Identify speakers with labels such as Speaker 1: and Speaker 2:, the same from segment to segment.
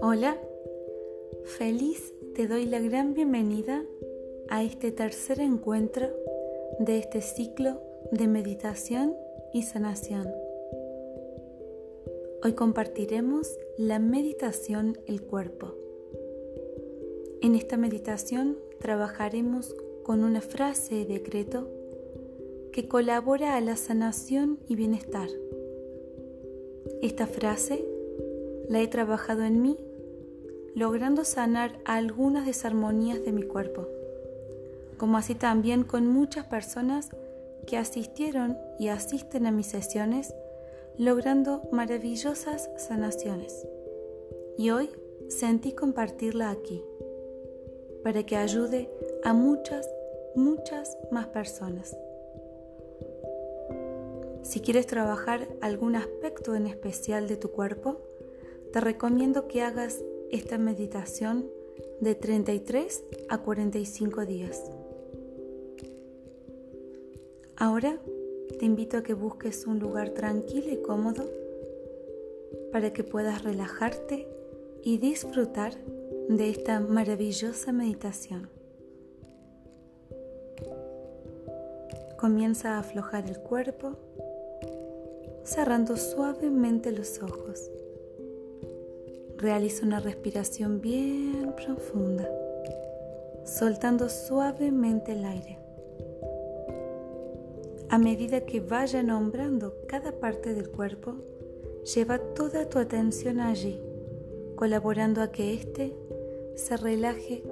Speaker 1: Hola, feliz te doy la gran bienvenida a este tercer encuentro de este ciclo de meditación y sanación. Hoy compartiremos la meditación el cuerpo. En esta meditación trabajaremos con una frase de decreto que colabora a la sanación y bienestar. Esta frase la he trabajado en mí, logrando sanar algunas desarmonías de mi cuerpo, como así también con muchas personas que asistieron y asisten a mis sesiones, logrando maravillosas sanaciones. Y hoy sentí compartirla aquí, para que ayude a muchas, muchas más personas. Si quieres trabajar algún aspecto en especial de tu cuerpo, te recomiendo que hagas esta meditación de 33 a 45 días. Ahora te invito a que busques un lugar tranquilo y cómodo para que puedas relajarte y disfrutar de esta maravillosa meditación. Comienza a aflojar el cuerpo, cerrando suavemente los ojos. Realiza una respiración bien profunda, soltando suavemente el aire. A medida que vaya nombrando cada parte del cuerpo, lleva toda tu atención allí, colaborando a que éste se relaje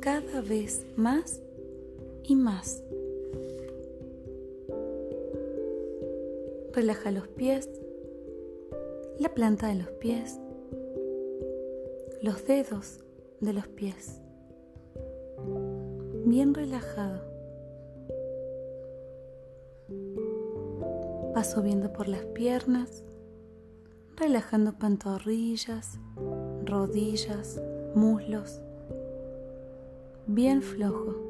Speaker 1: cada vez más y más. Relaja los pies, la planta de los pies, los dedos de los pies. Bien relajado. Va subiendo por las piernas, relajando pantorrillas, rodillas, muslos. Bien flojo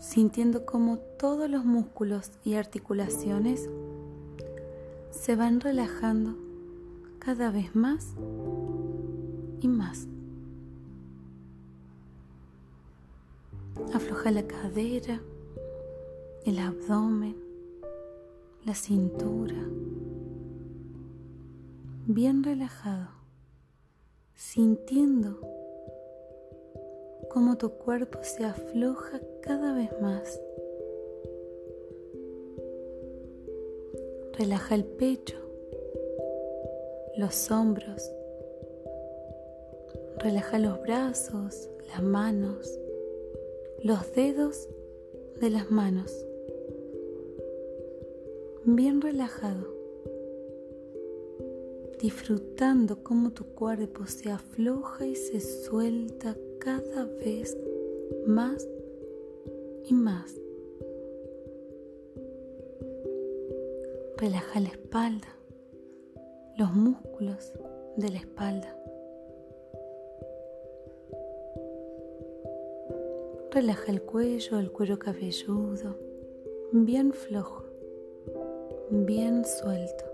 Speaker 1: sintiendo como todos los músculos y articulaciones se van relajando cada vez más y más. Afloja la cadera, el abdomen, la cintura, bien relajado, sintiendo cómo tu cuerpo se afloja cada vez más. Relaja el pecho, los hombros, relaja los brazos, las manos, los dedos de las manos. Bien relajado, disfrutando cómo tu cuerpo se afloja y se suelta cada vez más y más. Relaja la espalda, los músculos de la espalda. Relaja el cuello, el cuero cabelludo, bien flojo, bien suelto.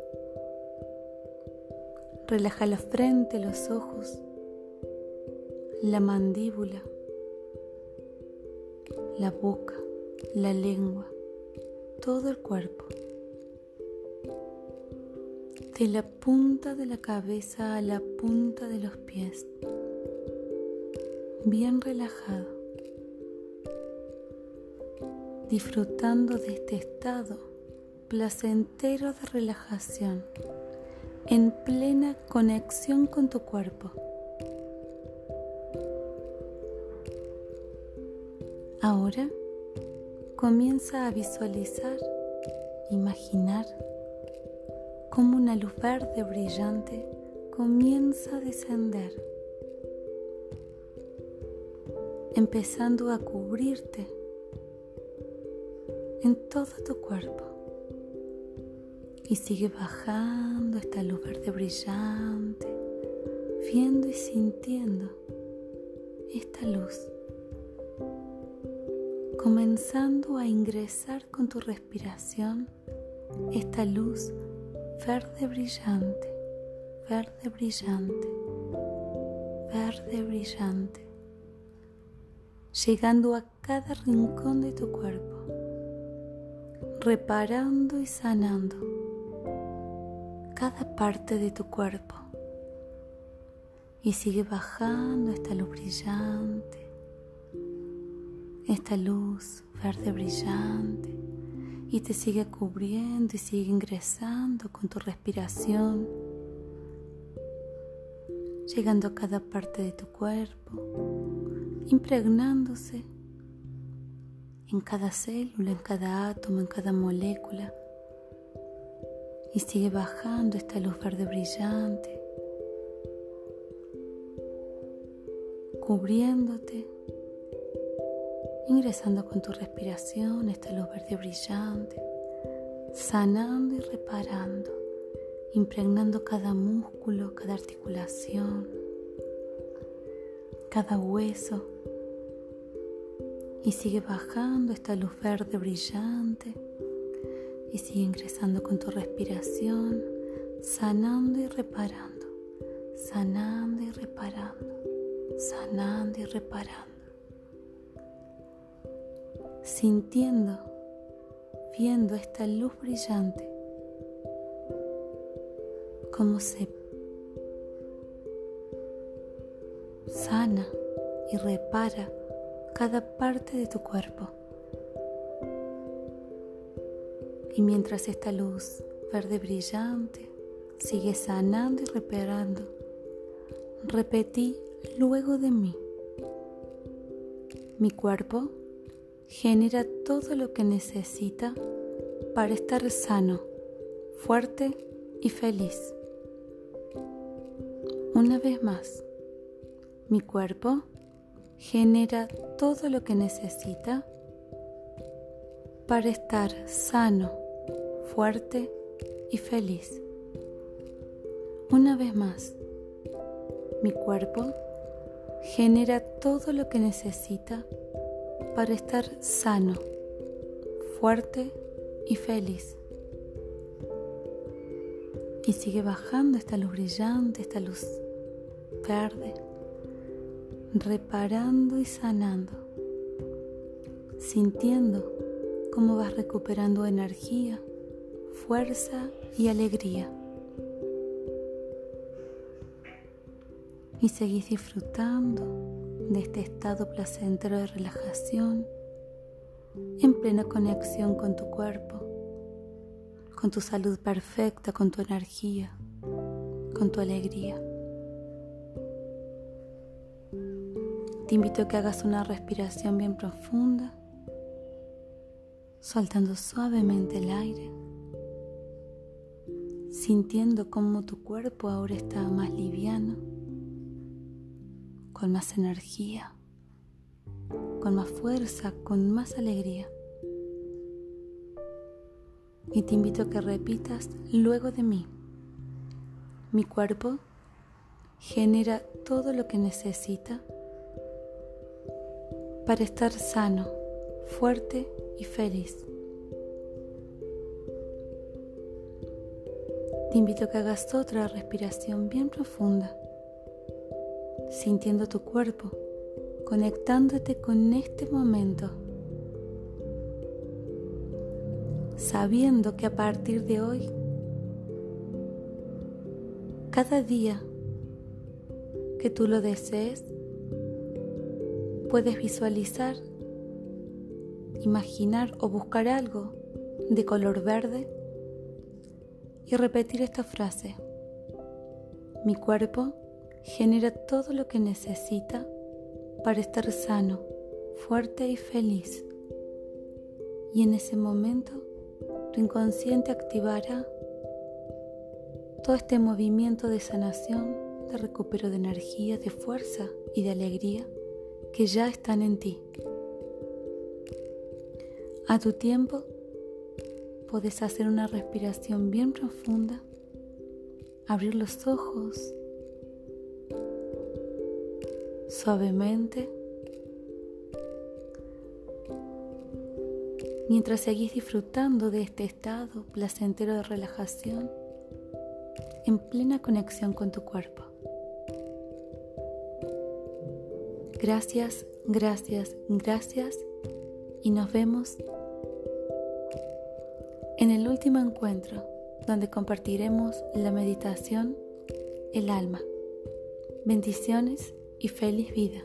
Speaker 1: Relaja la frente, los ojos, la mandíbula, la boca, la lengua, todo el cuerpo. De la punta de la cabeza a la punta de los pies. Bien relajado. Disfrutando de este estado placentero de relajación en plena conexión con tu cuerpo. Ahora comienza a visualizar, imaginar cómo una luz verde brillante comienza a descender, empezando a cubrirte en todo tu cuerpo. Y sigue bajando esta luz verde brillante, viendo y sintiendo esta luz comenzando a ingresar con tu respiración esta luz verde brillante, verde brillante, verde brillante, llegando a cada rincón de tu cuerpo, reparando y sanando cada parte de tu cuerpo. Y sigue bajando esta luz brillante, esta luz verde brillante y te sigue cubriendo y sigue ingresando con tu respiración, llegando a cada parte de tu cuerpo, impregnándose en cada célula, en cada átomo, en cada molécula. Y sigue bajando esta luz verde brillante, cubriéndote ingresando con tu respiración esta luz verde brillante, sanando y reparando, impregnando cada músculo, cada articulación, cada hueso. Y sigue bajando esta luz verde brillante y sigue ingresando con tu respiración, sanando y reparando, sanando y reparando, sanando y reparando sintiendo, viendo esta luz brillante, cómo se sana y repara cada parte de tu cuerpo. Y mientras esta luz verde brillante sigue sanando y reparando, repetí luego de mí. Mi cuerpo genera todo lo que necesita para estar sano, fuerte y feliz. Una vez más, mi cuerpo genera todo lo que necesita para estar sano, fuerte y feliz. Una vez más, mi cuerpo genera todo lo que necesita para estar sano, fuerte y feliz. Y sigue bajando esta luz brillante, esta luz verde, reparando y sanando, sintiendo cómo vas recuperando energía, fuerza y alegría. Y seguís disfrutando de este estado placentero de relajación en plena conexión con tu cuerpo, con tu salud perfecta, con tu energía, con tu alegría. Te invito a que hagas una respiración bien profunda, soltando suavemente el aire, sintiendo cómo tu cuerpo ahora está más liviano con más energía, con más fuerza, con más alegría. Y te invito a que repitas luego de mí. Mi cuerpo genera todo lo que necesita para estar sano, fuerte y feliz. Te invito a que hagas otra respiración bien profunda sintiendo tu cuerpo, conectándote con este momento, sabiendo que a partir de hoy, cada día que tú lo desees, puedes visualizar, imaginar o buscar algo de color verde y repetir esta frase. Mi cuerpo genera todo lo que necesita para estar sano, fuerte y feliz. Y en ese momento tu inconsciente activará todo este movimiento de sanación, de recupero de energía, de fuerza y de alegría que ya están en ti. A tu tiempo puedes hacer una respiración bien profunda, abrir los ojos suavemente mientras seguís disfrutando de este estado placentero de relajación en plena conexión con tu cuerpo. Gracias, gracias, gracias y nos vemos en el último encuentro donde compartiremos la meditación El alma. Bendiciones y feliz vida.